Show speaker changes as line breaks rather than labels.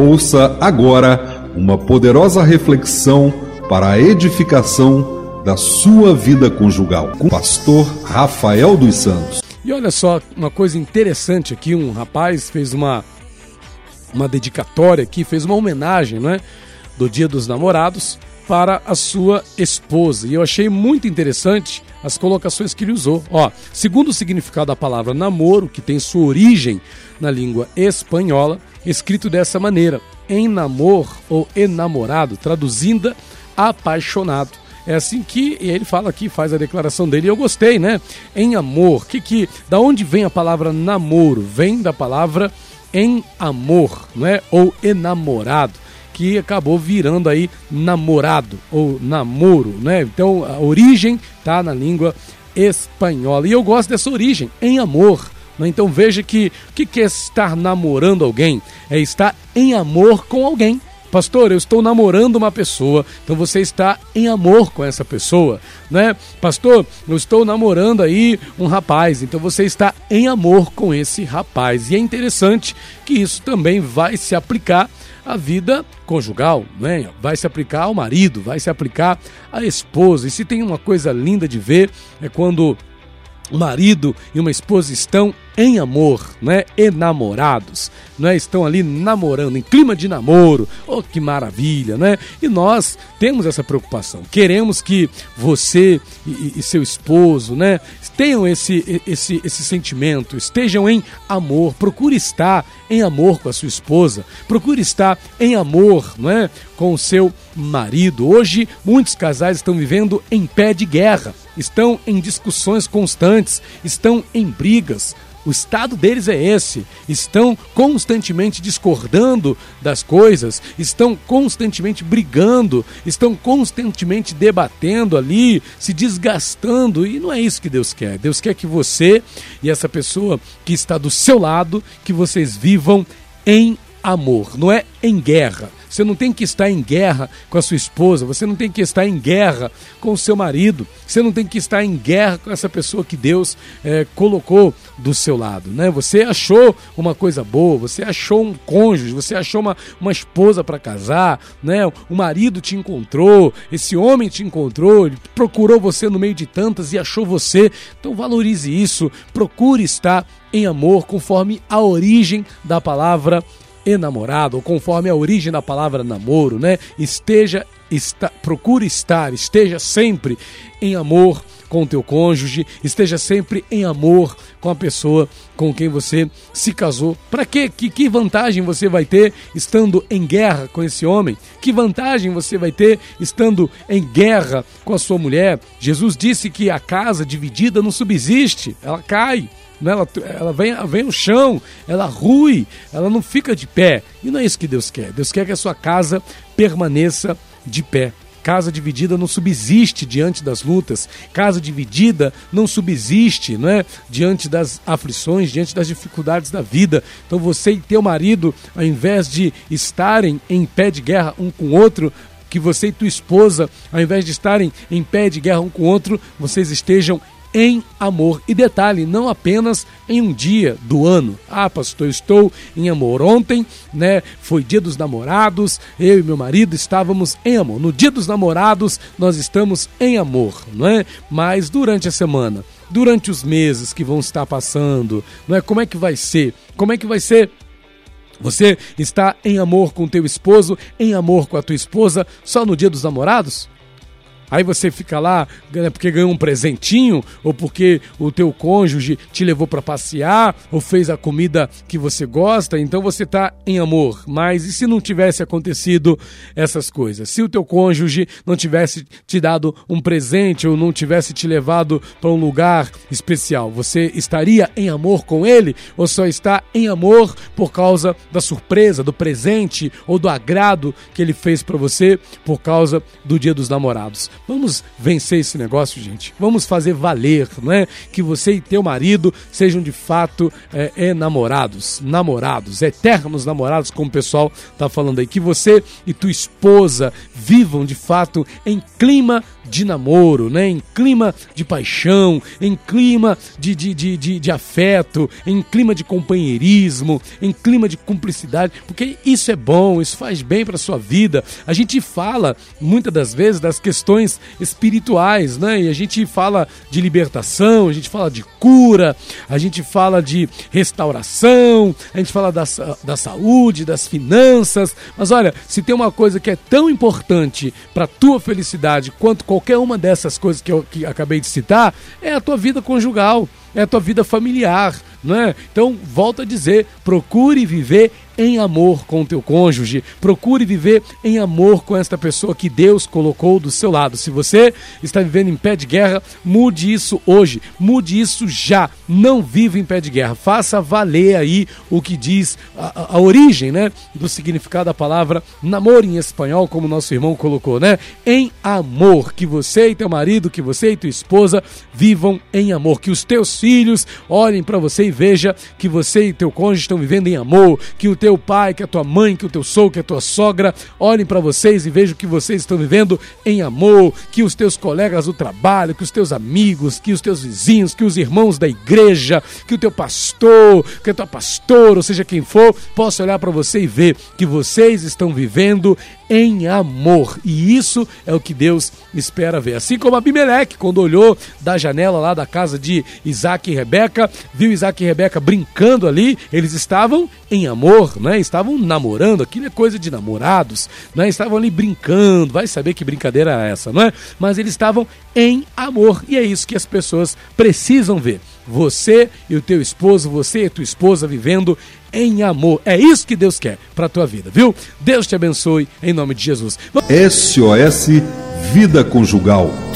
Ouça agora uma poderosa reflexão para a edificação da sua vida conjugal com o pastor Rafael dos Santos.
E olha só, uma coisa interessante aqui, um rapaz fez uma uma dedicatória aqui, fez uma homenagem, não é, do Dia dos Namorados para a sua esposa. E eu achei muito interessante as colocações que ele usou. Ó, segundo o significado da palavra namoro, que tem sua origem na língua espanhola, escrito dessa maneira: em namor ou enamorado, traduzindo apaixonado. É assim que ele fala aqui, faz a declaração dele, e eu gostei, né? Em amor, que que da onde vem a palavra namoro? Vem da palavra em amor, não é? Ou enamorado que acabou virando aí namorado ou namoro, né? Então a origem tá na língua espanhola. E eu gosto dessa origem, em amor. Né? Então veja que o que, que é estar namorando alguém? É estar em amor com alguém. Pastor, eu estou namorando uma pessoa, então você está em amor com essa pessoa, né? Pastor, eu estou namorando aí um rapaz, então você está em amor com esse rapaz. E é interessante que isso também vai se aplicar à vida conjugal, né? Vai se aplicar ao marido, vai se aplicar à esposa. E se tem uma coisa linda de ver é quando marido e uma esposa estão em amor, né? Enamorados, né? Estão ali namorando, em clima de namoro. Oh, que maravilha, né? E nós temos essa preocupação. Queremos que você e, e seu esposo, né? Tenham esse, esse, esse sentimento, estejam em amor. Procure estar em amor com a sua esposa. Procure estar em amor, não é? Com o seu marido. Hoje, muitos casais estão vivendo em pé de guerra, estão em discussões constantes, estão em brigas o estado deles é esse. Estão constantemente discordando das coisas, estão constantemente brigando, estão constantemente debatendo ali, se desgastando. E não é isso que Deus quer. Deus quer que você e essa pessoa que está do seu lado, que vocês vivam em amor, não é em guerra. Você não tem que estar em guerra com a sua esposa, você não tem que estar em guerra com o seu marido, você não tem que estar em guerra com essa pessoa que Deus é, colocou do seu lado. Né? Você achou uma coisa boa, você achou um cônjuge, você achou uma, uma esposa para casar, né? o marido te encontrou, esse homem te encontrou, ele procurou você no meio de tantas e achou você. Então valorize isso, procure estar em amor conforme a origem da palavra enamorado, ou conforme a origem da palavra namoro, né? Esteja, está, procure estar, esteja sempre em amor com o teu cônjuge, esteja sempre em amor com a pessoa com quem você se casou. Para quê? Que, que vantagem você vai ter estando em guerra com esse homem? Que vantagem você vai ter estando em guerra com a sua mulher? Jesus disse que a casa dividida não subsiste, ela cai. Né? Ela, ela vem, vem no chão, ela rui, ela não fica de pé. E não é isso que Deus quer. Deus quer que a sua casa permaneça de pé. Casa dividida não subsiste diante das lutas, casa dividida não subsiste não é? diante das aflições, diante das dificuldades da vida. Então você e teu marido, ao invés de estarem em pé de guerra um com o outro, que você e tua esposa, ao invés de estarem em pé de guerra um com o outro, vocês estejam em amor. E detalhe, não apenas em um dia do ano. Ah, pastor, eu estou em amor. Ontem, né, foi dia dos namorados, eu e meu marido estávamos em amor. No dia dos namorados, nós estamos em amor, não é? Mas durante a semana, durante os meses que vão estar passando, não é? Como é que vai ser? Como é que vai ser você está em amor com teu esposo, em amor com a tua esposa, só no dia dos namorados? Aí você fica lá né, porque ganhou um presentinho, ou porque o teu cônjuge te levou para passear, ou fez a comida que você gosta, então você está em amor. Mas e se não tivesse acontecido essas coisas? Se o teu cônjuge não tivesse te dado um presente ou não tivesse te levado para um lugar especial, você estaria em amor com ele ou só está em amor por causa da surpresa, do presente ou do agrado que ele fez para você por causa do Dia dos Namorados? Vamos vencer esse negócio, gente. Vamos fazer valer, não é? Que você e teu marido sejam de fato é, é, namorados, namorados, eternos namorados, como o pessoal tá falando aí. Que você e tua esposa vivam de fato em clima de namoro, né? em clima de paixão, em clima de, de, de, de, de afeto, em clima de companheirismo, em clima de cumplicidade, porque isso é bom, isso faz bem para sua vida. A gente fala muitas das vezes das questões espirituais, né? E a gente fala de libertação, a gente fala de cura, a gente fala de restauração, a gente fala da, da saúde, das finanças. Mas olha, se tem uma coisa que é tão importante para tua felicidade quanto qualquer uma dessas coisas que eu que acabei de citar, é a tua vida conjugal, é a tua vida familiar, não é? Então, volto a dizer, procure viver em amor com o teu cônjuge, procure viver em amor com esta pessoa que Deus colocou do seu lado. Se você está vivendo em pé de guerra, mude isso hoje, mude isso já. Não viva em pé de guerra, faça valer aí o que diz a, a origem, né, do significado da palavra namoro em espanhol, como nosso irmão colocou, né? Em amor, que você e teu marido, que você e tua esposa vivam em amor, que os teus filhos olhem para você e veja que você e teu cônjuge estão vivendo em amor, que o teu pai, que a tua mãe, que o teu sogro, que a tua sogra olhem para vocês e vejam que vocês estão vivendo em amor, que os teus colegas do trabalho, que os teus amigos, que os teus vizinhos, que os irmãos da igreja, que o teu pastor, que a tua pastora, ou seja quem for, possa olhar para você e ver que vocês estão vivendo em amor. E isso é o que Deus espera ver. Assim como Abimeleque, quando olhou da janela lá da casa de Isaac e Rebeca, viu Isaac e Rebeca brincando ali, eles estavam em amor, né? Estavam namorando, aquilo é coisa de namorados, né? Estavam ali brincando, vai saber que brincadeira é essa, não é? Mas eles estavam em amor e é isso que as pessoas precisam ver. Você e o teu esposo, você e tua esposa vivendo em amor. É isso que Deus quer para tua vida, viu? Deus te abençoe em nome de Jesus.
SOS Vida Conjugal.